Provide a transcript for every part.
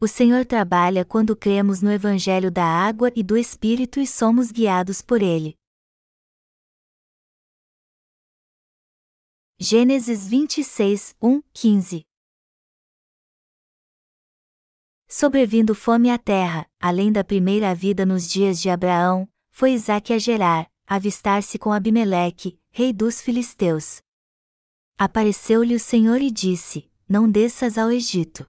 O Senhor trabalha quando cremos no Evangelho da água e do Espírito e somos guiados por ele. Gênesis 26, 1, 15 Sobrevindo fome à terra, além da primeira vida nos dias de Abraão, foi Isaque a Gerar, avistar-se com Abimeleque, rei dos filisteus. Apareceu-lhe o Senhor e disse: Não desças ao Egito.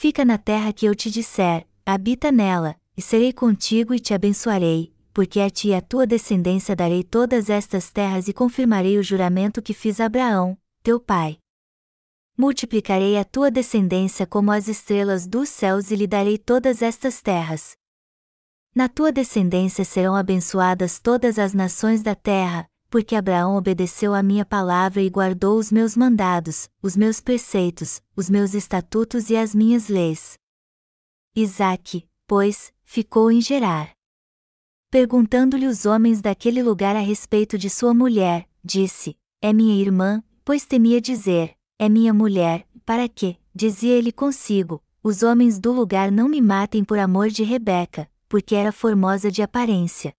Fica na terra que eu te disser, habita nela, e serei contigo e te abençoarei, porque a ti e a tua descendência darei todas estas terras e confirmarei o juramento que fiz a Abraão, teu pai. Multiplicarei a tua descendência como as estrelas dos céus e lhe darei todas estas terras. Na tua descendência serão abençoadas todas as nações da terra, porque Abraão obedeceu à minha palavra e guardou os meus mandados, os meus preceitos, os meus estatutos e as minhas leis. Isaque, pois, ficou em Gerar. Perguntando-lhe os homens daquele lugar a respeito de sua mulher, disse: É minha irmã, pois temia dizer: É minha mulher, para que, dizia ele consigo, os homens do lugar não me matem por amor de Rebeca, porque era formosa de aparência.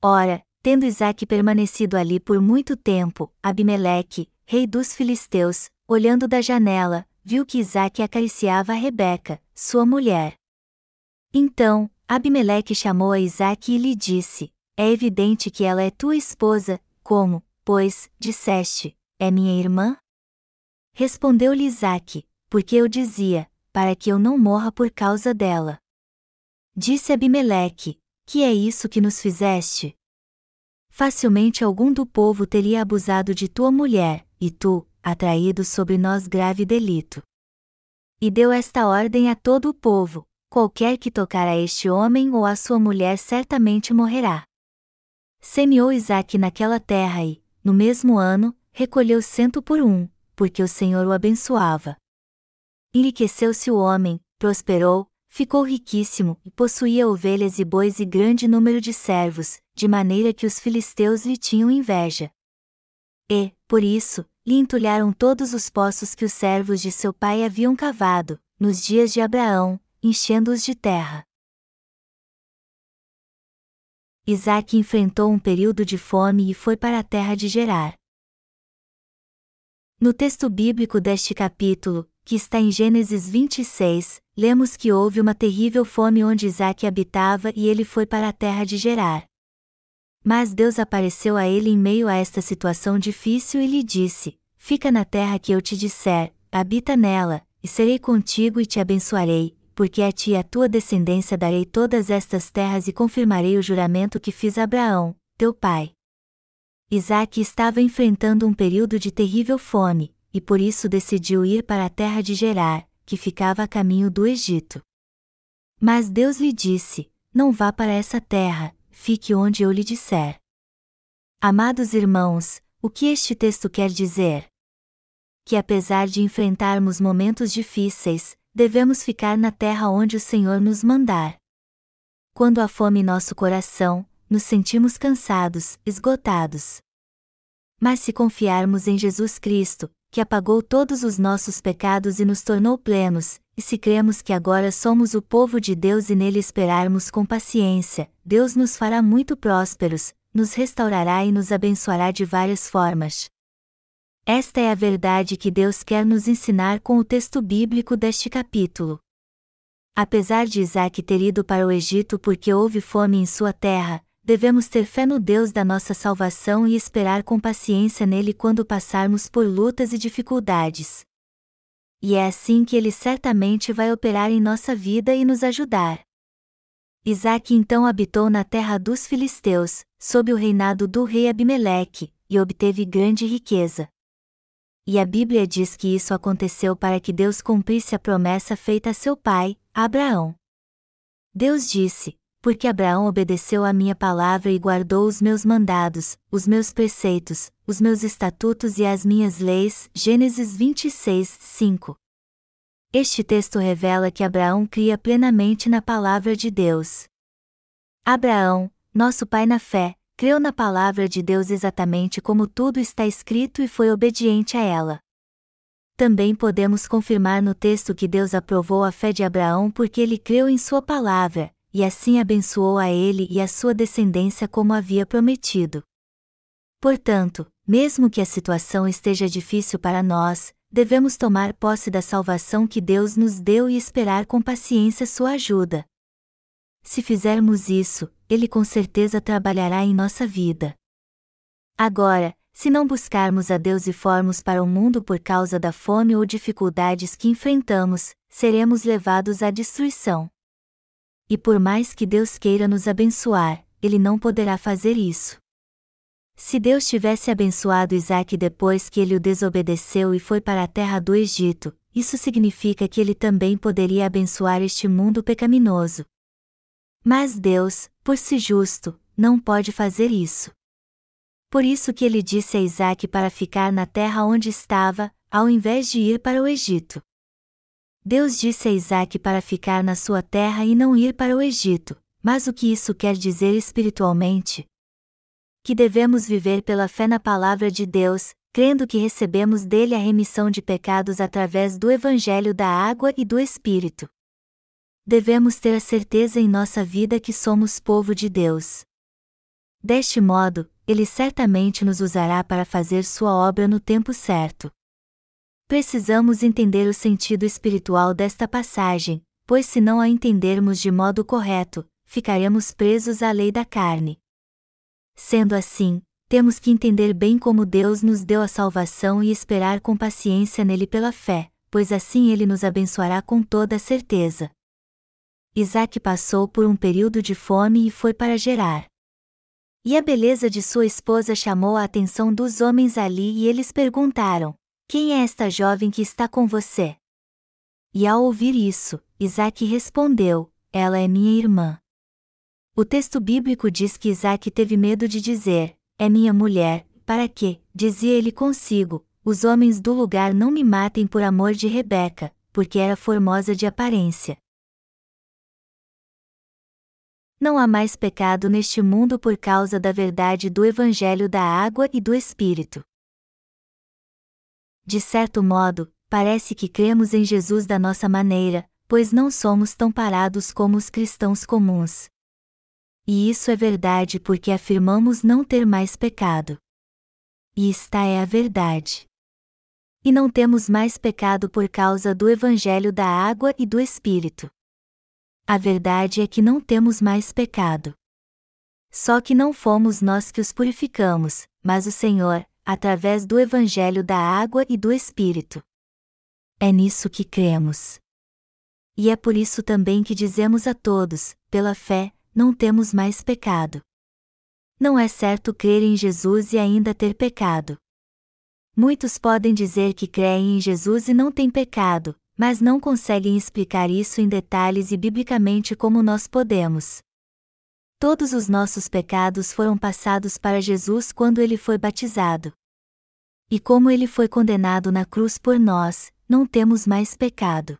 Ora, Tendo Isaac permanecido ali por muito tempo, Abimeleque, rei dos filisteus, olhando da janela, viu que Isaac acariciava Rebeca, sua mulher. Então, Abimeleque chamou a Isaac e lhe disse: É evidente que ela é tua esposa, como, pois, disseste, é minha irmã? Respondeu-lhe Isaac: Porque eu dizia, para que eu não morra por causa dela. Disse Abimeleque: Que é isso que nos fizeste? Facilmente algum do povo teria abusado de tua mulher, e tu, atraído sobre nós grave delito. E deu esta ordem a todo o povo: qualquer que tocar a este homem ou a sua mulher certamente morrerá. Semeou Isaque naquela terra e, no mesmo ano, recolheu cento por um, porque o Senhor o abençoava. Enriqueceu-se o homem, prosperou, ficou riquíssimo e possuía ovelhas e bois e grande número de servos, de maneira que os filisteus lhe tinham inveja. E, por isso, lhe entulharam todos os poços que os servos de seu pai haviam cavado, nos dias de Abraão, enchendo-os de terra. Isaac enfrentou um período de fome e foi para a terra de Gerar. No texto bíblico deste capítulo, que está em Gênesis 26, lemos que houve uma terrível fome onde Isaac habitava e ele foi para a terra de Gerar. Mas Deus apareceu a ele em meio a esta situação difícil e lhe disse: Fica na terra que eu te disser, habita nela, e serei contigo e te abençoarei, porque a ti e a tua descendência darei todas estas terras e confirmarei o juramento que fiz a Abraão, teu pai. Isaac estava enfrentando um período de terrível fome, e por isso decidiu ir para a terra de Gerar, que ficava a caminho do Egito. Mas Deus lhe disse: Não vá para essa terra, fique onde eu lhe disser. Amados irmãos, o que este texto quer dizer? Que apesar de enfrentarmos momentos difíceis, devemos ficar na terra onde o Senhor nos mandar. Quando há fome nosso coração, nos sentimos cansados, esgotados. Mas se confiarmos em Jesus Cristo, que apagou todos os nossos pecados e nos tornou plenos, e se cremos que agora somos o povo de Deus e nele esperarmos com paciência, Deus nos fará muito prósperos, nos restaurará e nos abençoará de várias formas. Esta é a verdade que Deus quer nos ensinar com o texto bíblico deste capítulo. Apesar de Isaac ter ido para o Egito porque houve fome em sua terra, devemos ter fé no Deus da nossa salvação e esperar com paciência nele quando passarmos por lutas e dificuldades. E é assim que ele certamente vai operar em nossa vida e nos ajudar. Isaac então habitou na terra dos filisteus, sob o reinado do rei Abimeleque, e obteve grande riqueza. E a Bíblia diz que isso aconteceu para que Deus cumprisse a promessa feita a seu pai, Abraão. Deus disse: porque Abraão obedeceu à minha palavra e guardou os meus mandados, os meus preceitos, os meus estatutos e as minhas leis. Gênesis 26, 5. Este texto revela que Abraão cria plenamente na palavra de Deus. Abraão, nosso pai na fé, creu na palavra de Deus exatamente como tudo está escrito e foi obediente a ela. também podemos confirmar no texto que Deus aprovou a fé de Abraão porque ele creu em Sua palavra, e assim abençoou a ele e a sua descendência como havia prometido. Portanto, mesmo que a situação esteja difícil para nós, devemos tomar posse da salvação que Deus nos deu e esperar com paciência Sua ajuda. Se fizermos isso, Ele com certeza trabalhará em nossa vida. Agora, se não buscarmos a Deus e formos para o mundo por causa da fome ou dificuldades que enfrentamos, seremos levados à destruição. E por mais que Deus queira nos abençoar, Ele não poderá fazer isso. Se Deus tivesse abençoado Isaac depois que ele o desobedeceu e foi para a terra do Egito, isso significa que ele também poderia abençoar este mundo pecaminoso. Mas Deus, por si justo, não pode fazer isso. Por isso que ele disse a Isaac para ficar na terra onde estava, ao invés de ir para o Egito. Deus disse a Isaac para ficar na sua terra e não ir para o Egito, mas o que isso quer dizer espiritualmente? Que devemos viver pela fé na palavra de Deus, crendo que recebemos dele a remissão de pecados através do Evangelho da água e do Espírito. Devemos ter a certeza em nossa vida que somos povo de Deus. Deste modo, ele certamente nos usará para fazer sua obra no tempo certo. Precisamos entender o sentido espiritual desta passagem, pois se não a entendermos de modo correto, ficaremos presos à lei da carne. Sendo assim, temos que entender bem como Deus nos deu a salvação e esperar com paciência nele pela fé, pois assim ele nos abençoará com toda certeza. Isaac passou por um período de fome e foi para Gerar. E a beleza de sua esposa chamou a atenção dos homens ali e eles perguntaram: Quem é esta jovem que está com você? E ao ouvir isso, Isaac respondeu: Ela é minha irmã. O texto bíblico diz que Isaac teve medo de dizer: É minha mulher, para que, dizia ele consigo, os homens do lugar não me matem por amor de Rebeca, porque era formosa de aparência. Não há mais pecado neste mundo por causa da verdade do Evangelho da água e do Espírito. De certo modo, parece que cremos em Jesus da nossa maneira, pois não somos tão parados como os cristãos comuns. E isso é verdade porque afirmamos não ter mais pecado. E esta é a verdade. E não temos mais pecado por causa do Evangelho da água e do Espírito. A verdade é que não temos mais pecado. Só que não fomos nós que os purificamos, mas o Senhor, através do Evangelho da água e do Espírito. É nisso que cremos. E é por isso também que dizemos a todos, pela fé, não temos mais pecado. Não é certo crer em Jesus e ainda ter pecado. Muitos podem dizer que creem em Jesus e não têm pecado, mas não conseguem explicar isso em detalhes e biblicamente como nós podemos. Todos os nossos pecados foram passados para Jesus quando ele foi batizado. E como ele foi condenado na cruz por nós, não temos mais pecado.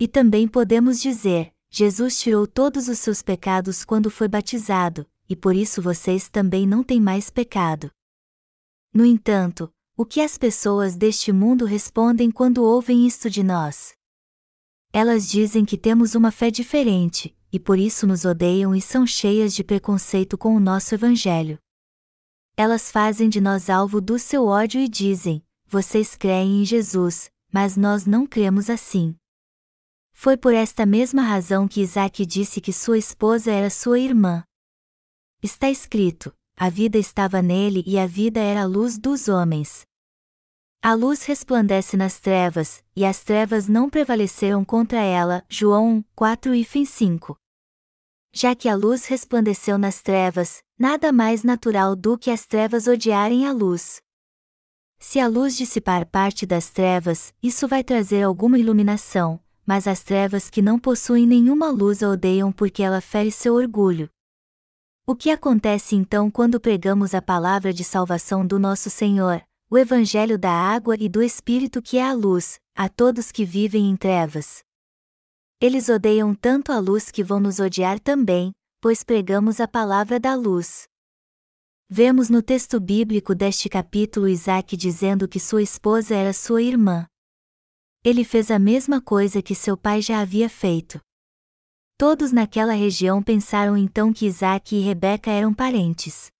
E também podemos dizer: Jesus tirou todos os seus pecados quando foi batizado, e por isso vocês também não têm mais pecado. No entanto, o que as pessoas deste mundo respondem quando ouvem isto de nós? Elas dizem que temos uma fé diferente, e por isso nos odeiam e são cheias de preconceito com o nosso Evangelho. Elas fazem de nós alvo do seu ódio e dizem: vocês creem em Jesus, mas nós não cremos assim. Foi por esta mesma razão que Isaac disse que sua esposa era sua irmã. Está escrito: a vida estava nele e a vida era a luz dos homens. A luz resplandece nas trevas, e as trevas não prevaleceram contra ela. João 4 e 5. Já que a luz resplandeceu nas trevas, nada mais natural do que as trevas odiarem a luz. Se a luz dissipar parte das trevas, isso vai trazer alguma iluminação, mas as trevas que não possuem nenhuma luz a odeiam porque ela fere seu orgulho. O que acontece então quando pregamos a palavra de salvação do nosso Senhor, o Evangelho da água e do Espírito que é a luz, a todos que vivem em trevas. Eles odeiam tanto a luz que vão nos odiar também, pois pregamos a palavra da luz. Vemos no texto bíblico deste capítulo Isaac dizendo que sua esposa era sua irmã. Ele fez a mesma coisa que seu pai já havia feito. Todos naquela região pensaram então que Isaac e Rebeca eram parentes.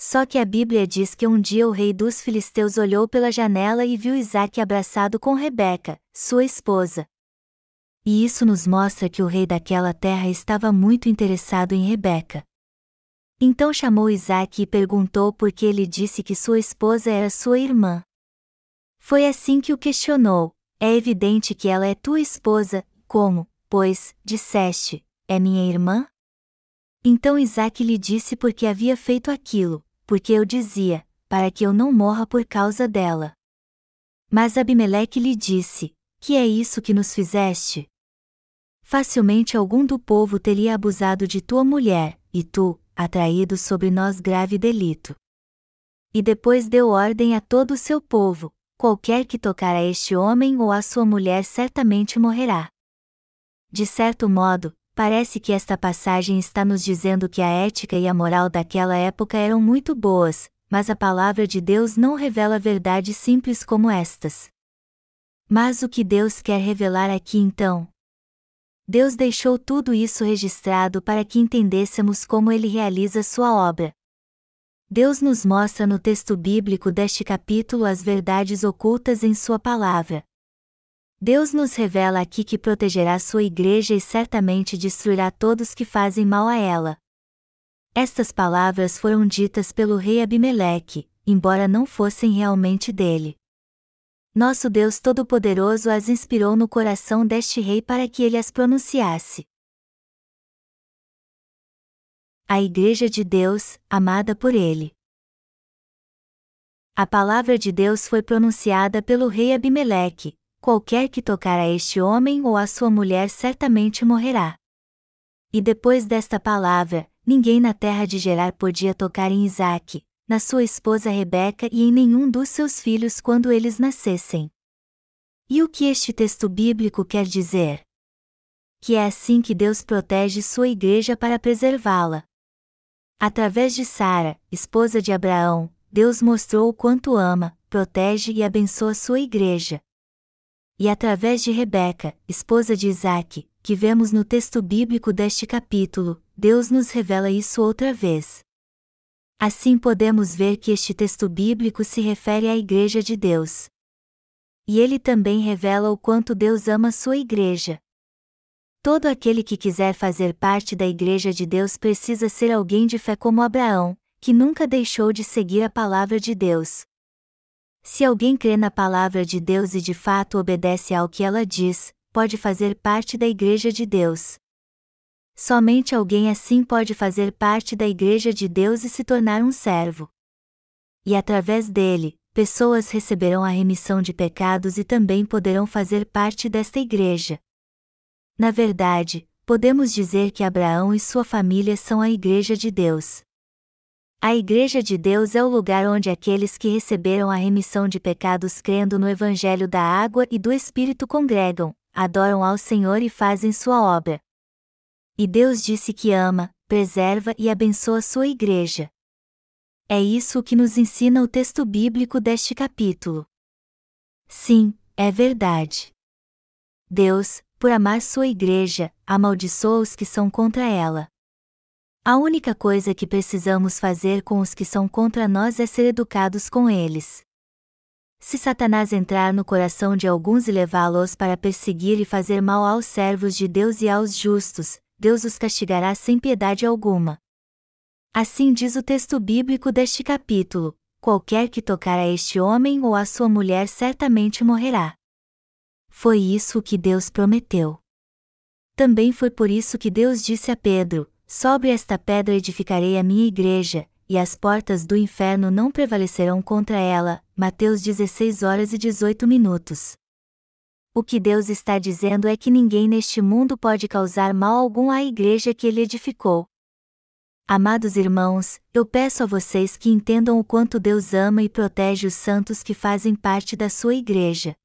Só que a Bíblia diz que um dia o rei dos filisteus olhou pela janela e viu Isaac abraçado com Rebeca, sua esposa. E isso nos mostra que o rei daquela terra estava muito interessado em Rebeca. Então chamou Isaac e perguntou por que ele disse que sua esposa era sua irmã. Foi assim que o questionou: É evidente que ela é tua esposa, como, pois, disseste, é minha irmã? Então Isaac lhe disse por que havia feito aquilo, porque eu dizia, para que eu não morra por causa dela. Mas Abimeleque lhe disse: Que é isso que nos fizeste? Facilmente algum do povo teria abusado de tua mulher, e tu, atraído sobre nós grave delito. E depois deu ordem a todo o seu povo: qualquer que tocar a este homem ou a sua mulher certamente morrerá. De certo modo, Parece que esta passagem está nos dizendo que a ética e a moral daquela época eram muito boas, mas a palavra de Deus não revela verdades simples como estas. Mas o que Deus quer revelar aqui então? Deus deixou tudo isso registrado para que entendêssemos como ele realiza sua obra. Deus nos mostra no texto bíblico deste capítulo as verdades ocultas em Sua palavra. Deus nos revela aqui que protegerá sua igreja e certamente destruirá todos que fazem mal a ela. Estas palavras foram ditas pelo rei Abimeleque, embora não fossem realmente dele. Nosso Deus Todo-Poderoso as inspirou no coração deste rei para que ele as pronunciasse. A Igreja de Deus, amada por ele. A palavra de Deus foi pronunciada pelo rei Abimeleque, qualquer que tocar a este homem ou a sua mulher certamente morrerá. E depois desta palavra, ninguém na terra de Gerar podia tocar em Isaque, na sua esposa Rebeca e em nenhum dos seus filhos quando eles nascessem. E o que este texto bíblico quer dizer? Que é assim que Deus protege sua igreja para preservá-la. Através de Sara, esposa de Abraão, Deus mostrou o quanto ama, protege e abençoa sua igreja, e através de Rebeca, esposa de Isaac, que vemos no texto bíblico deste capítulo, Deus nos revela isso outra vez. Assim podemos ver que este texto bíblico se refere à Igreja de Deus. E ele também revela o quanto Deus ama sua Igreja. Todo aquele que quiser fazer parte da Igreja de Deus precisa ser alguém de fé como Abraão, que nunca deixou de seguir a palavra de Deus, se alguém crê na palavra de Deus e de fato obedece ao que ela diz, pode fazer parte da Igreja de Deus. Somente alguém assim pode fazer parte da Igreja de Deus e se tornar um servo. E através dele, pessoas receberão a remissão de pecados e também poderão fazer parte desta Igreja. Na verdade, podemos dizer que Abraão e sua família são a Igreja de Deus. A Igreja de Deus é o lugar onde aqueles que receberam a remissão de pecados crendo no Evangelho da água e do Espírito congregam, adoram ao Senhor e fazem sua obra. E Deus disse que ama, preserva e abençoa sua Igreja. É isso que nos ensina o texto bíblico deste capítulo. Sim, é verdade. Deus, por amar sua Igreja, amaldiçoa os que são contra ela. A única coisa que precisamos fazer com os que são contra nós é ser educados com eles. Se Satanás entrar no coração de alguns e levá-los para perseguir e fazer mal aos servos de Deus e aos justos, Deus os castigará sem piedade alguma. Assim diz o texto bíblico deste capítulo: qualquer que tocar a este homem ou a sua mulher certamente morrerá. Foi isso que Deus prometeu. Também foi por isso que Deus disse a Pedro: Sobre esta pedra edificarei a minha igreja, e as portas do inferno não prevalecerão contra ela. Mateus 16 horas e 18 minutos. O que Deus está dizendo é que ninguém neste mundo pode causar mal algum à igreja que ele edificou. Amados irmãos, eu peço a vocês que entendam o quanto Deus ama e protege os santos que fazem parte da sua igreja.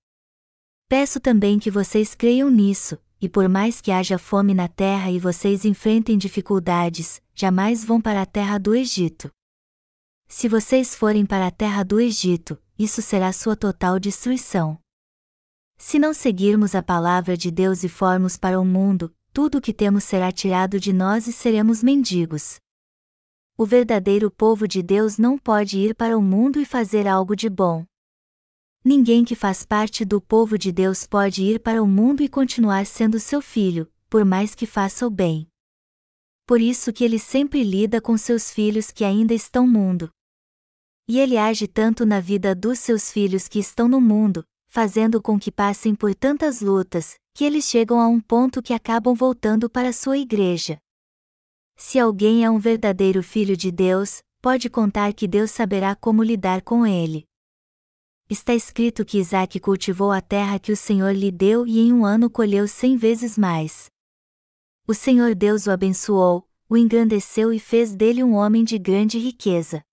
Peço também que vocês creiam nisso, e por mais que haja fome na terra e vocês enfrentem dificuldades, jamais vão para a terra do Egito. Se vocês forem para a terra do Egito, isso será sua total destruição. Se não seguirmos a palavra de Deus e formos para o mundo, tudo o que temos será tirado de nós e seremos mendigos. O verdadeiro povo de Deus não pode ir para o mundo e fazer algo de bom. Ninguém que faz parte do povo de Deus pode ir para o mundo e continuar sendo seu filho, por mais que faça o bem. Por isso que ele sempre lida com seus filhos que ainda estão no mundo. E ele age tanto na vida dos seus filhos que estão no mundo, fazendo com que passem por tantas lutas, que eles chegam a um ponto que acabam voltando para sua igreja. Se alguém é um verdadeiro filho de Deus, pode contar que Deus saberá como lidar com ele. Está escrito que Isaac cultivou a terra que o Senhor lhe deu e em um ano colheu cem vezes mais. O Senhor Deus o abençoou, o engrandeceu e fez dele um homem de grande riqueza.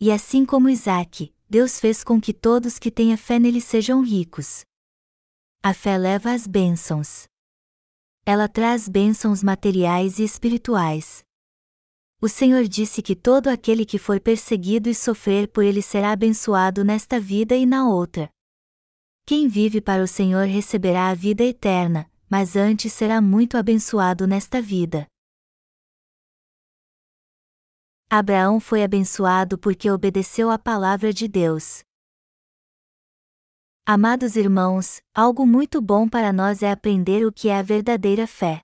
E assim como Isaac, Deus fez com que todos que tenham fé nele sejam ricos. A fé leva às bênçãos. Ela traz bênçãos materiais e espirituais. O Senhor disse que todo aquele que for perseguido e sofrer por ele será abençoado nesta vida e na outra. Quem vive para o Senhor receberá a vida eterna, mas antes será muito abençoado nesta vida. Abraão foi abençoado porque obedeceu à palavra de Deus. Amados irmãos, algo muito bom para nós é aprender o que é a verdadeira fé.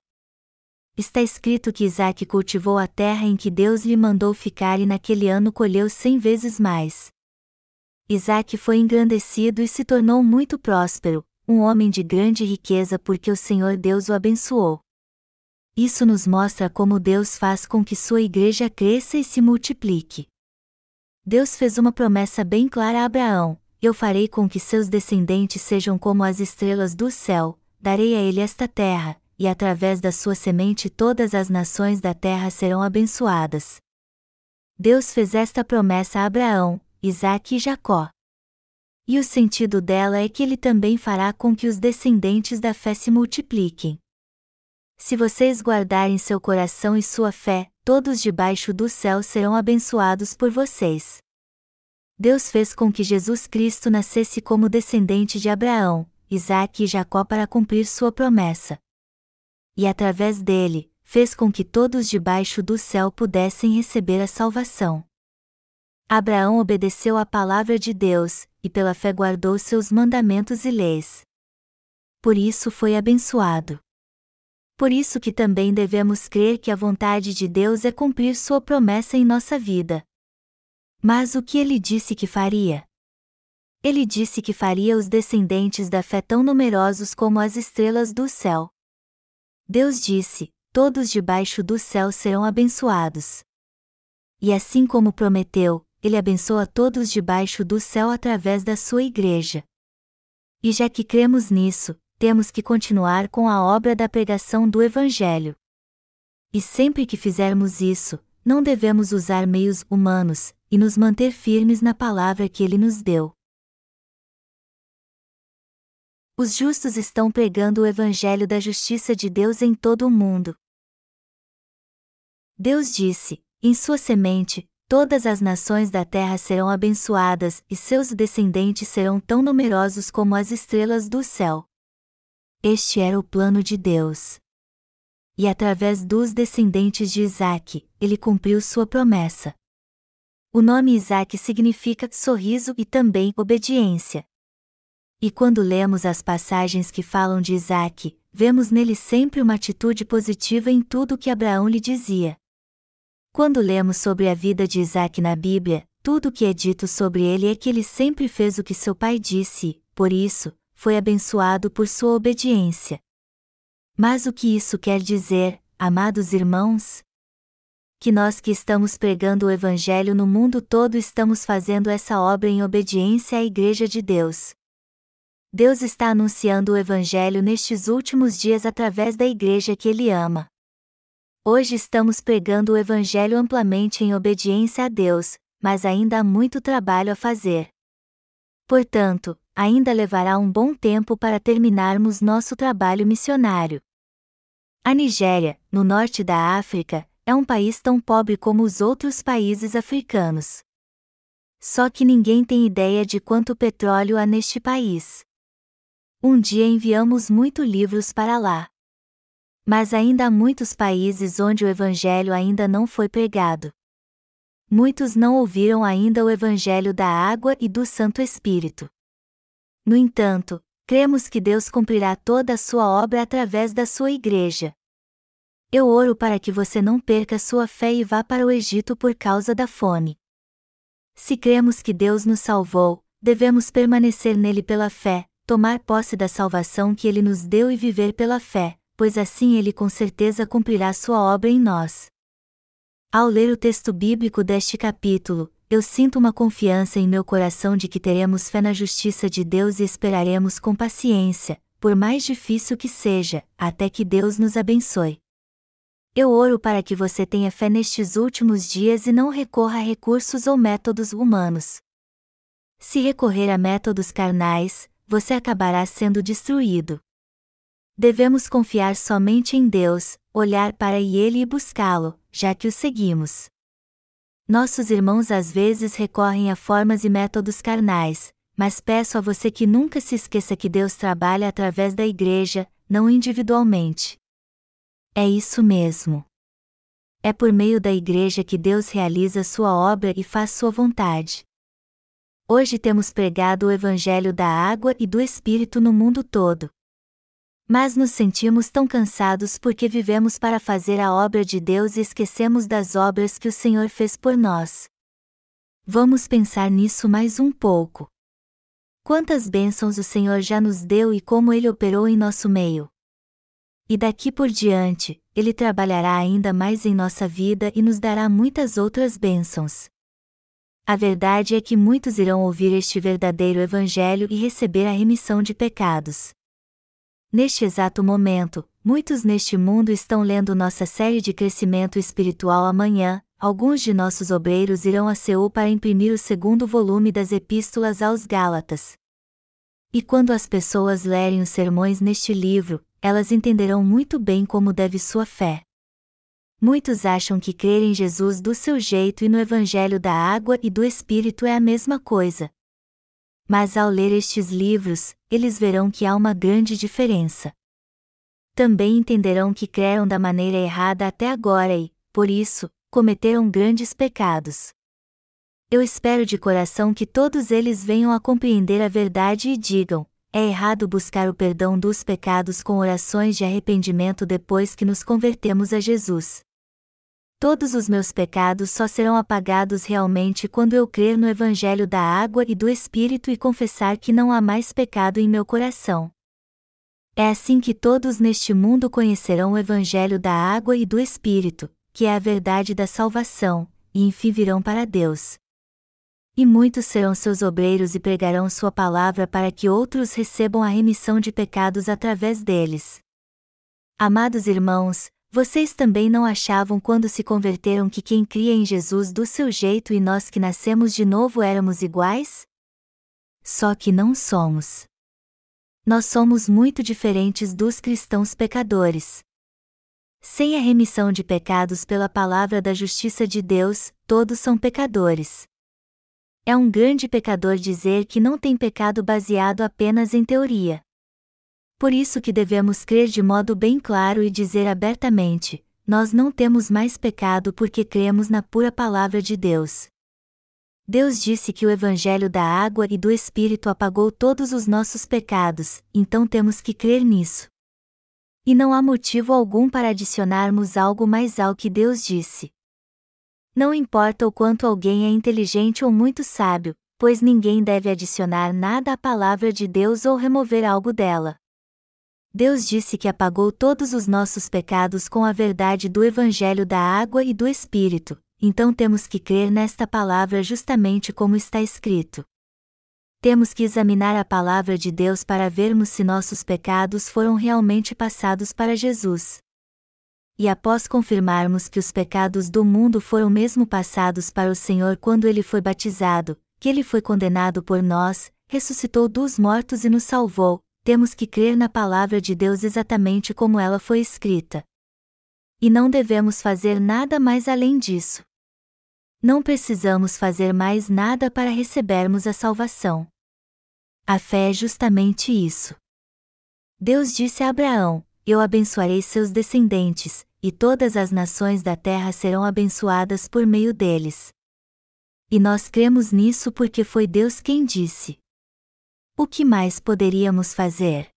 Está escrito que Isaac cultivou a terra em que Deus lhe mandou ficar e naquele ano colheu cem vezes mais. Isaac foi engrandecido e se tornou muito próspero, um homem de grande riqueza porque o Senhor Deus o abençoou. Isso nos mostra como Deus faz com que sua igreja cresça e se multiplique. Deus fez uma promessa bem clara a Abraão: Eu farei com que seus descendentes sejam como as estrelas do céu, darei a ele esta terra, e através da sua semente todas as nações da terra serão abençoadas. Deus fez esta promessa a Abraão, Isaque e Jacó. E o sentido dela é que ele também fará com que os descendentes da fé se multipliquem. Se vocês guardarem seu coração e sua fé, todos debaixo do céu serão abençoados por vocês. Deus fez com que Jesus Cristo nascesse como descendente de Abraão, Isaque e Jacó para cumprir sua promessa. E através dele, fez com que todos debaixo do céu pudessem receber a salvação. Abraão obedeceu à palavra de Deus, e pela fé guardou seus mandamentos e leis. Por isso foi abençoado. Por isso que também devemos crer que a vontade de Deus é cumprir sua promessa em nossa vida. Mas o que ele disse que faria? Ele disse que faria os descendentes da fé tão numerosos como as estrelas do céu. Deus disse: Todos debaixo do céu serão abençoados. E assim como prometeu, ele abençoa todos debaixo do céu através da sua igreja. E já que cremos nisso, temos que continuar com a obra da pregação do Evangelho. E sempre que fizermos isso, não devemos usar meios humanos, e nos manter firmes na palavra que Ele nos deu. Os justos estão pregando o Evangelho da justiça de Deus em todo o mundo. Deus disse: em sua semente, todas as nações da terra serão abençoadas, e seus descendentes serão tão numerosos como as estrelas do céu. Este era o plano de Deus. E através dos descendentes de Isaac, ele cumpriu sua promessa. O nome Isaac significa sorriso e também obediência. E quando lemos as passagens que falam de Isaac, vemos nele sempre uma atitude positiva em tudo que Abraão lhe dizia. Quando lemos sobre a vida de Isaac na Bíblia, tudo o que é dito sobre ele é que ele sempre fez o que seu pai disse, por isso, foi abençoado por sua obediência. Mas o que isso quer dizer, amados irmãos? Que nós que estamos pregando o Evangelho no mundo todo estamos fazendo essa obra em obediência à Igreja de Deus. Deus está anunciando o Evangelho nestes últimos dias através da Igreja que Ele ama. Hoje estamos pregando o Evangelho amplamente em obediência a Deus, mas ainda há muito trabalho a fazer. Portanto, ainda levará um bom tempo para terminarmos nosso trabalho missionário. A Nigéria, no norte da África, é um país tão pobre como os outros países africanos. Só que ninguém tem ideia de quanto petróleo há neste país. Um dia enviamos muitos livros para lá. Mas ainda há muitos países onde o Evangelho ainda não foi pregado. Muitos não ouviram ainda o Evangelho da água e do Santo Espírito. No entanto, cremos que Deus cumprirá toda a sua obra através da sua igreja. Eu oro para que você não perca sua fé e vá para o Egito por causa da fome. Se cremos que Deus nos salvou, devemos permanecer nele pela fé, tomar posse da salvação que ele nos deu e viver pela fé, pois assim ele com certeza cumprirá sua obra em nós. Ao ler o texto bíblico deste capítulo, eu sinto uma confiança em meu coração de que teremos fé na justiça de Deus e esperaremos com paciência, por mais difícil que seja, até que Deus nos abençoe. Eu oro para que você tenha fé nestes últimos dias e não recorra a recursos ou métodos humanos. Se recorrer a métodos carnais, você acabará sendo destruído. Devemos confiar somente em Deus, olhar para Ele e buscá-lo, já que o seguimos. Nossos irmãos às vezes recorrem a formas e métodos carnais, mas peço a você que nunca se esqueça que Deus trabalha através da igreja, não individualmente. É isso mesmo. É por meio da Igreja que Deus realiza sua obra e faz sua vontade. Hoje temos pregado o Evangelho da água e do Espírito no mundo todo. Mas nos sentimos tão cansados porque vivemos para fazer a obra de Deus e esquecemos das obras que o Senhor fez por nós. Vamos pensar nisso mais um pouco. Quantas bênçãos o Senhor já nos deu e como Ele operou em nosso meio. E daqui por diante, Ele trabalhará ainda mais em nossa vida e nos dará muitas outras bênçãos. A verdade é que muitos irão ouvir este verdadeiro Evangelho e receber a remissão de pecados. Neste exato momento, muitos neste mundo estão lendo nossa série de crescimento espiritual amanhã, alguns de nossos obreiros irão a Seul para imprimir o segundo volume das Epístolas aos Gálatas. E quando as pessoas lerem os sermões neste livro, elas entenderão muito bem como deve sua fé. Muitos acham que crer em Jesus do seu jeito e no Evangelho da água e do Espírito é a mesma coisa. Mas ao ler estes livros, eles verão que há uma grande diferença. Também entenderão que creram da maneira errada até agora e, por isso, cometeram grandes pecados. Eu espero de coração que todos eles venham a compreender a verdade e digam: é errado buscar o perdão dos pecados com orações de arrependimento depois que nos convertemos a Jesus. Todos os meus pecados só serão apagados realmente quando eu crer no Evangelho da água e do Espírito e confessar que não há mais pecado em meu coração. É assim que todos neste mundo conhecerão o Evangelho da água e do Espírito, que é a verdade da salvação, e enfim virão para Deus e muitos serão seus obreiros e pregarão sua palavra para que outros recebam a remissão de pecados através deles. Amados irmãos, vocês também não achavam quando se converteram que quem cria em Jesus do seu jeito e nós que nascemos de novo éramos iguais? Só que não somos. Nós somos muito diferentes dos cristãos pecadores. Sem a remissão de pecados pela palavra da justiça de Deus, todos são pecadores. É um grande pecador dizer que não tem pecado baseado apenas em teoria. Por isso que devemos crer de modo bem claro e dizer abertamente: nós não temos mais pecado porque cremos na pura palavra de Deus. Deus disse que o Evangelho da água e do Espírito apagou todos os nossos pecados, então temos que crer nisso. E não há motivo algum para adicionarmos algo mais ao que Deus disse. Não importa o quanto alguém é inteligente ou muito sábio, pois ninguém deve adicionar nada à palavra de Deus ou remover algo dela. Deus disse que apagou todos os nossos pecados com a verdade do Evangelho da água e do Espírito, então temos que crer nesta palavra justamente como está escrito. Temos que examinar a palavra de Deus para vermos se nossos pecados foram realmente passados para Jesus e após confirmarmos que os pecados do mundo foram mesmo passados para o Senhor quando ele foi batizado, que ele foi condenado por nós, ressuscitou dos mortos e nos salvou, temos que crer na palavra de Deus exatamente como ela foi escrita. E não devemos fazer nada mais além disso. Não precisamos fazer mais nada para recebermos a salvação. A fé é justamente isso. Deus disse a Abraão: Eu abençoarei seus descendentes, e todas as nações da terra serão abençoadas por meio deles. E nós cremos nisso porque foi Deus quem disse. O que mais poderíamos fazer?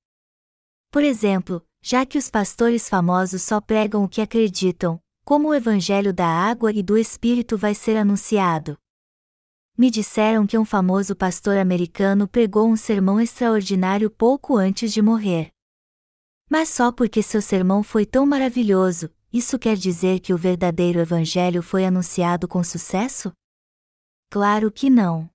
Por exemplo, já que os pastores famosos só pregam o que acreditam, como o evangelho da água e do Espírito vai ser anunciado. Me disseram que um famoso pastor americano pregou um sermão extraordinário pouco antes de morrer. Mas só porque seu sermão foi tão maravilhoso, isso quer dizer que o verdadeiro evangelho foi anunciado com sucesso? Claro que não.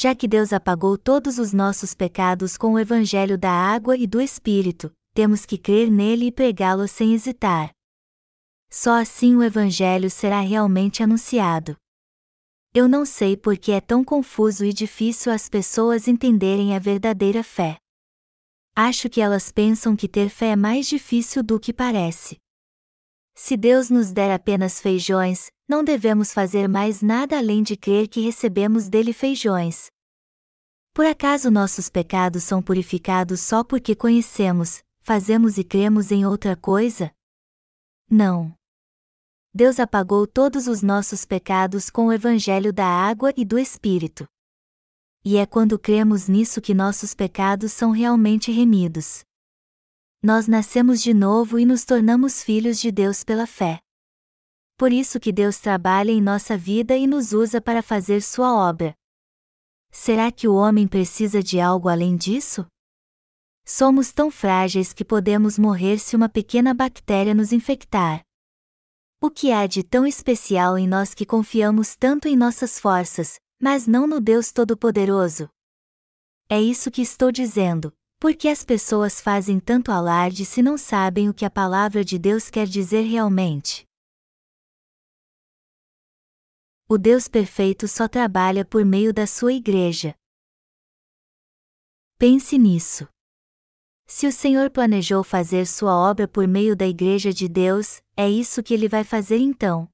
Já que Deus apagou todos os nossos pecados com o evangelho da água e do Espírito, temos que crer nele e pregá-lo sem hesitar. Só assim o Evangelho será realmente anunciado. Eu não sei por que é tão confuso e difícil as pessoas entenderem a verdadeira fé. Acho que elas pensam que ter fé é mais difícil do que parece. Se Deus nos der apenas feijões, não devemos fazer mais nada além de crer que recebemos dele feijões. Por acaso nossos pecados são purificados só porque conhecemos, fazemos e cremos em outra coisa? Não. Deus apagou todos os nossos pecados com o Evangelho da água e do Espírito. E é quando cremos nisso que nossos pecados são realmente remidos. Nós nascemos de novo e nos tornamos filhos de Deus pela fé. Por isso que Deus trabalha em nossa vida e nos usa para fazer sua obra. Será que o homem precisa de algo além disso? Somos tão frágeis que podemos morrer se uma pequena bactéria nos infectar. O que há de tão especial em nós que confiamos tanto em nossas forças, mas não no Deus Todo-Poderoso? É isso que estou dizendo, porque as pessoas fazem tanto alarde se não sabem o que a palavra de Deus quer dizer realmente. O Deus perfeito só trabalha por meio da sua igreja. Pense nisso. Se o Senhor planejou fazer sua obra por meio da Igreja de Deus, é isso que ele vai fazer então.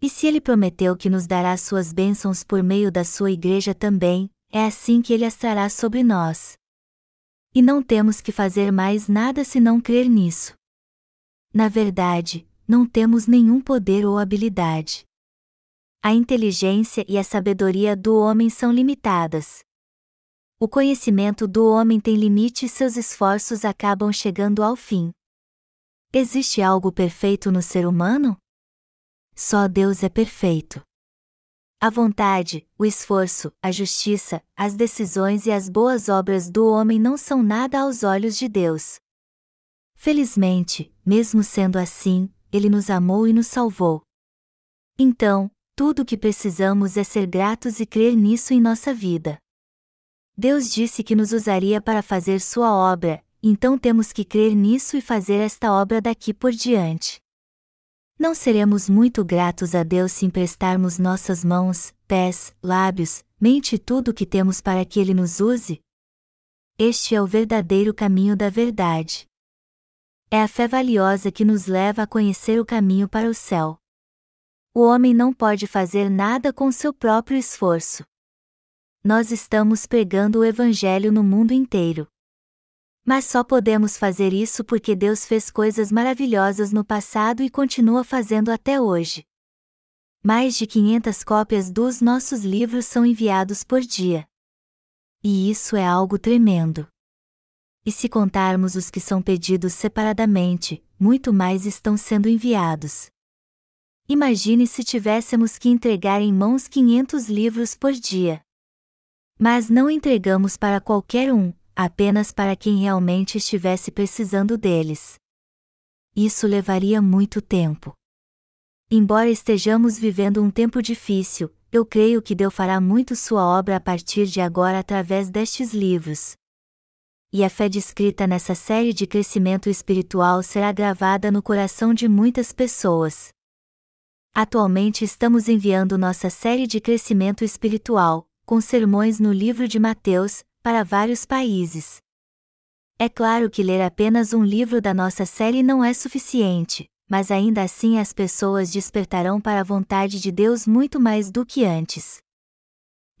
E se ele prometeu que nos dará suas bênçãos por meio da sua Igreja também, é assim que ele as trará sobre nós. E não temos que fazer mais nada senão crer nisso. Na verdade, não temos nenhum poder ou habilidade. A inteligência e a sabedoria do homem são limitadas. O conhecimento do homem tem limite e seus esforços acabam chegando ao fim. Existe algo perfeito no ser humano? Só Deus é perfeito. A vontade, o esforço, a justiça, as decisões e as boas obras do homem não são nada aos olhos de Deus. Felizmente, mesmo sendo assim, Ele nos amou e nos salvou. Então, tudo o que precisamos é ser gratos e crer nisso em nossa vida. Deus disse que nos usaria para fazer sua obra, então temos que crer nisso e fazer esta obra daqui por diante. Não seremos muito gratos a Deus se emprestarmos nossas mãos, pés, lábios, mente e tudo o que temos para que Ele nos use? Este é o verdadeiro caminho da verdade. É a fé valiosa que nos leva a conhecer o caminho para o céu. O homem não pode fazer nada com seu próprio esforço nós estamos pregando o Evangelho no mundo inteiro. Mas só podemos fazer isso porque Deus fez coisas maravilhosas no passado e continua fazendo até hoje. Mais de 500 cópias dos nossos livros são enviados por dia. E isso é algo tremendo. E se contarmos os que são pedidos separadamente, muito mais estão sendo enviados. Imagine se tivéssemos que entregar em mãos 500 livros por dia. Mas não entregamos para qualquer um, apenas para quem realmente estivesse precisando deles. Isso levaria muito tempo. Embora estejamos vivendo um tempo difícil, eu creio que Deus fará muito sua obra a partir de agora através destes livros. E a fé descrita nessa série de crescimento espiritual será gravada no coração de muitas pessoas. Atualmente estamos enviando nossa série de crescimento espiritual, com sermões no livro de Mateus, para vários países. É claro que ler apenas um livro da nossa série não é suficiente, mas ainda assim as pessoas despertarão para a vontade de Deus muito mais do que antes.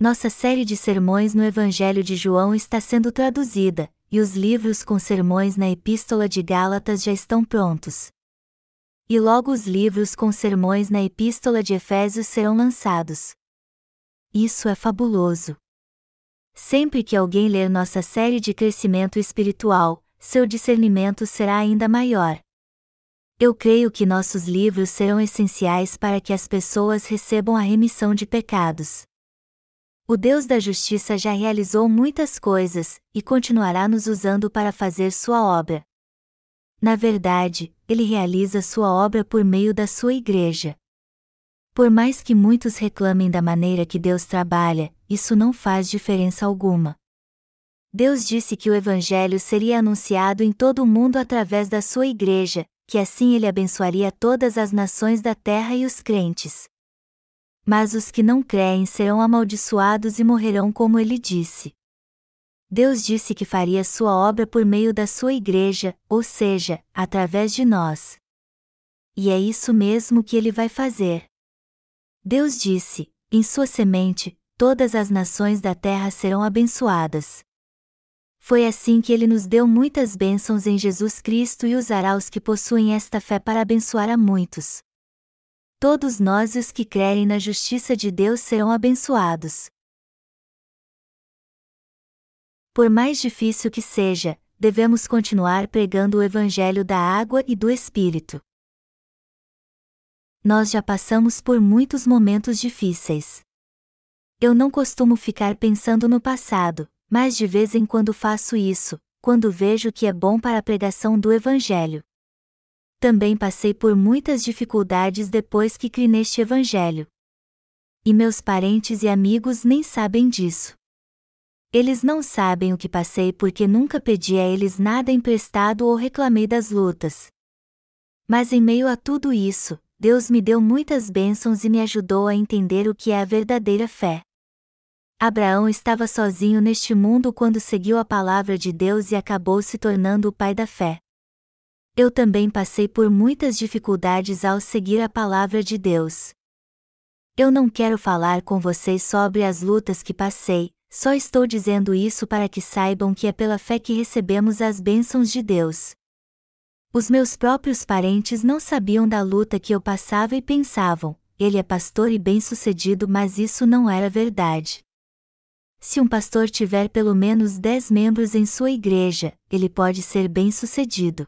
Nossa série de sermões no Evangelho de João está sendo traduzida, e os livros com sermões na Epístola de Gálatas já estão prontos. E logo os livros com sermões na Epístola de Efésios serão lançados. Isso é fabuloso. Sempre que alguém ler nossa série de crescimento espiritual, seu discernimento será ainda maior. Eu creio que nossos livros serão essenciais para que as pessoas recebam a remissão de pecados. O Deus da Justiça já realizou muitas coisas, e continuará nos usando para fazer sua obra. Na verdade, ele realiza sua obra por meio da sua igreja. Por mais que muitos reclamem da maneira que Deus trabalha, isso não faz diferença alguma. Deus disse que o Evangelho seria anunciado em todo o mundo através da sua igreja, que assim ele abençoaria todas as nações da terra e os crentes. Mas os que não creem serão amaldiçoados e morrerão como ele disse. Deus disse que faria sua obra por meio da sua igreja, ou seja, através de nós. E é isso mesmo que ele vai fazer. Deus disse: em sua semente, todas as nações da terra serão abençoadas. Foi assim que ele nos deu muitas bênçãos em Jesus Cristo e usará os que possuem esta fé para abençoar a muitos. Todos nós e os que crerem na justiça de Deus serão abençoados. Por mais difícil que seja, devemos continuar pregando o Evangelho da água e do Espírito. Nós já passamos por muitos momentos difíceis. Eu não costumo ficar pensando no passado, mas de vez em quando faço isso, quando vejo que é bom para a pregação do Evangelho também passei por muitas dificuldades depois que criei neste Evangelho. E meus parentes e amigos nem sabem disso. Eles não sabem o que passei porque nunca pedi a eles nada emprestado ou reclamei das lutas. Mas em meio a tudo isso, Deus me deu muitas bênçãos e me ajudou a entender o que é a verdadeira fé. Abraão estava sozinho neste mundo quando seguiu a palavra de Deus e acabou se tornando o pai da fé. Eu também passei por muitas dificuldades ao seguir a palavra de Deus. Eu não quero falar com vocês sobre as lutas que passei, só estou dizendo isso para que saibam que é pela fé que recebemos as bênçãos de Deus. Os meus próprios parentes não sabiam da luta que eu passava e pensavam: ele é pastor e bem-sucedido, mas isso não era verdade. Se um pastor tiver pelo menos dez membros em sua igreja, ele pode ser bem-sucedido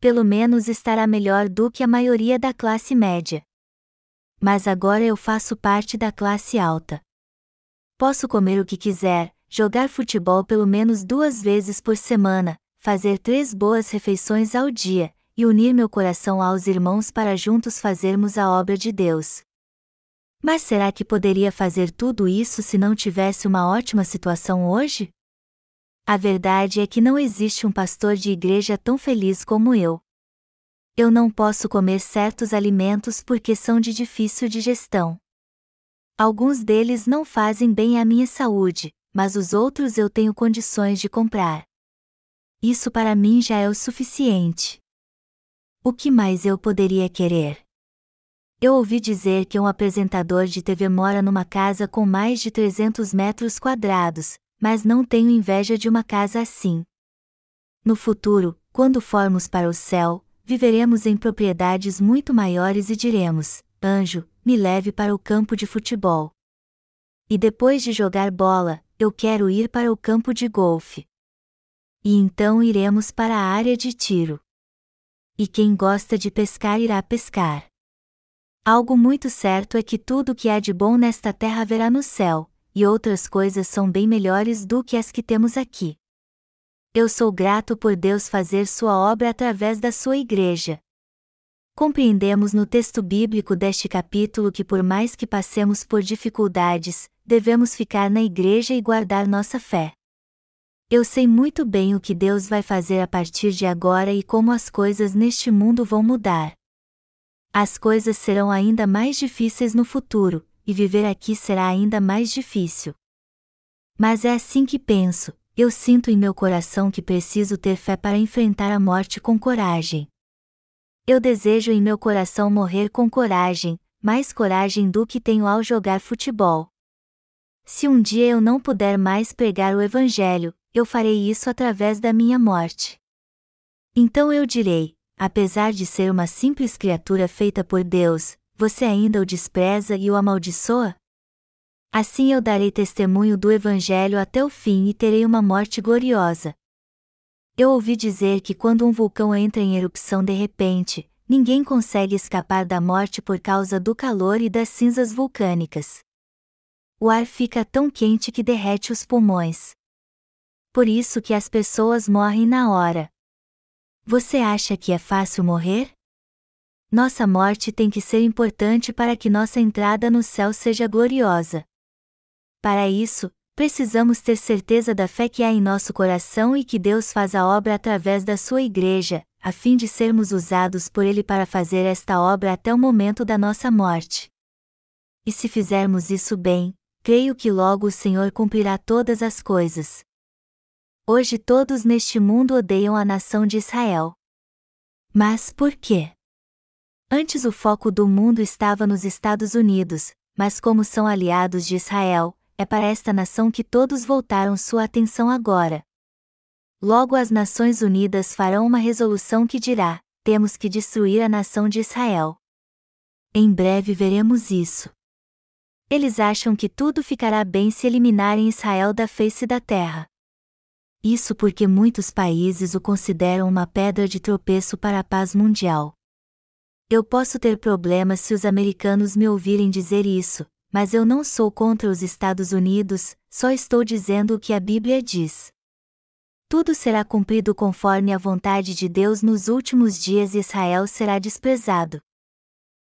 pelo menos estará melhor do que a maioria da classe média. Mas agora eu faço parte da classe alta. Posso comer o que quiser, jogar futebol pelo menos duas vezes por semana, fazer três boas refeições ao dia, e unir meu coração aos irmãos para juntos fazermos a obra de Deus. Mas será que poderia fazer tudo isso se não tivesse uma ótima situação hoje? A verdade é que não existe um pastor de igreja tão feliz como eu. Eu não posso comer certos alimentos porque são de difícil digestão. Alguns deles não fazem bem à minha saúde, mas os outros eu tenho condições de comprar. Isso para mim já é o suficiente. O que mais eu poderia querer? Eu ouvi dizer que um apresentador de TV mora numa casa com mais de 300 metros quadrados, mas não tenho inveja de uma casa assim. No futuro, quando formos para o céu, viveremos em propriedades muito maiores e diremos: Anjo, me leve para o campo de futebol. E depois de jogar bola, eu quero ir para o campo de golfe. E então iremos para a área de tiro. E quem gosta de pescar irá pescar. Algo muito certo é que tudo que há de bom nesta terra haverá no céu, e outras coisas são bem melhores do que as que temos aqui. Eu sou grato por Deus fazer sua obra através da sua igreja. Compreendemos no texto bíblico deste capítulo que, por mais que passemos por dificuldades, devemos ficar na igreja e guardar nossa fé. Eu sei muito bem o que Deus vai fazer a partir de agora e como as coisas neste mundo vão mudar. As coisas serão ainda mais difíceis no futuro, e viver aqui será ainda mais difícil. Mas é assim que penso, eu sinto em meu coração que preciso ter fé para enfrentar a morte com coragem. Eu desejo em meu coração morrer com coragem, mais coragem do que tenho ao jogar futebol. Se um dia eu não puder mais pregar o Evangelho, eu farei isso através da minha morte. Então eu direi: apesar de ser uma simples criatura feita por Deus, você ainda o despreza e o amaldiçoa? Assim eu darei testemunho do Evangelho até o fim e terei uma morte gloriosa. Eu ouvi dizer que quando um vulcão entra em erupção de repente, ninguém consegue escapar da morte por causa do calor e das cinzas vulcânicas. O ar fica tão quente que derrete os pulmões. Por isso que as pessoas morrem na hora. Você acha que é fácil morrer? Nossa morte tem que ser importante para que nossa entrada no céu seja gloriosa. Para isso, precisamos ter certeza da fé que há em nosso coração e que Deus faz a obra através da sua igreja, a fim de sermos usados por Ele para fazer esta obra até o momento da nossa morte. E se fizermos isso bem, creio que logo o Senhor cumprirá todas as coisas. Hoje todos neste mundo odeiam a nação de Israel. Mas por quê? Antes o foco do mundo estava nos Estados Unidos, mas como são aliados de Israel, é para esta nação que todos voltaram sua atenção agora. Logo as Nações Unidas farão uma resolução que dirá: temos que destruir a nação de Israel. Em breve veremos isso. Eles acham que tudo ficará bem se eliminarem Israel da face da terra. Isso porque muitos países o consideram uma pedra de tropeço para a paz mundial. Eu posso ter problemas se os americanos me ouvirem dizer isso, mas eu não sou contra os Estados Unidos, só estou dizendo o que a Bíblia diz. Tudo será cumprido conforme a vontade de Deus nos últimos dias e Israel será desprezado.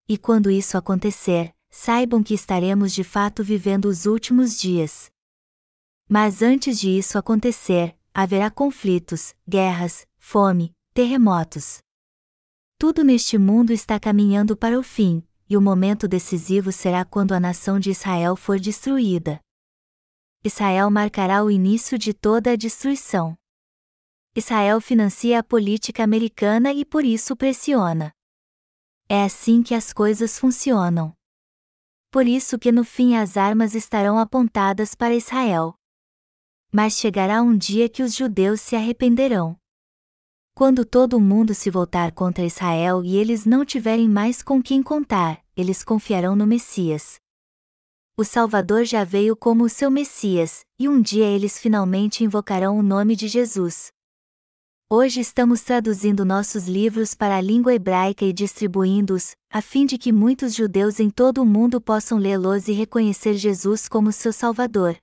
E quando isso acontecer, saibam que estaremos de fato vivendo os últimos dias. Mas antes de isso acontecer, haverá conflitos, guerras, fome, terremotos. Tudo neste mundo está caminhando para o fim, e o momento decisivo será quando a nação de Israel for destruída. Israel marcará o início de toda a destruição. Israel financia a política americana e por isso pressiona. É assim que as coisas funcionam. Por isso que no fim as armas estarão apontadas para Israel. Mas chegará um dia que os judeus se arrependerão. Quando todo o mundo se voltar contra Israel e eles não tiverem mais com quem contar, eles confiarão no Messias. O Salvador já veio como o seu Messias, e um dia eles finalmente invocarão o nome de Jesus. Hoje estamos traduzindo nossos livros para a língua hebraica e distribuindo-os, a fim de que muitos judeus em todo o mundo possam lê-los e reconhecer Jesus como seu Salvador.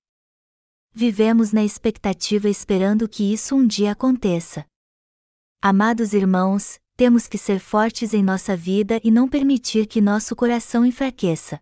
Vivemos na expectativa esperando que isso um dia aconteça. Amados irmãos, temos que ser fortes em nossa vida e não permitir que nosso coração enfraqueça.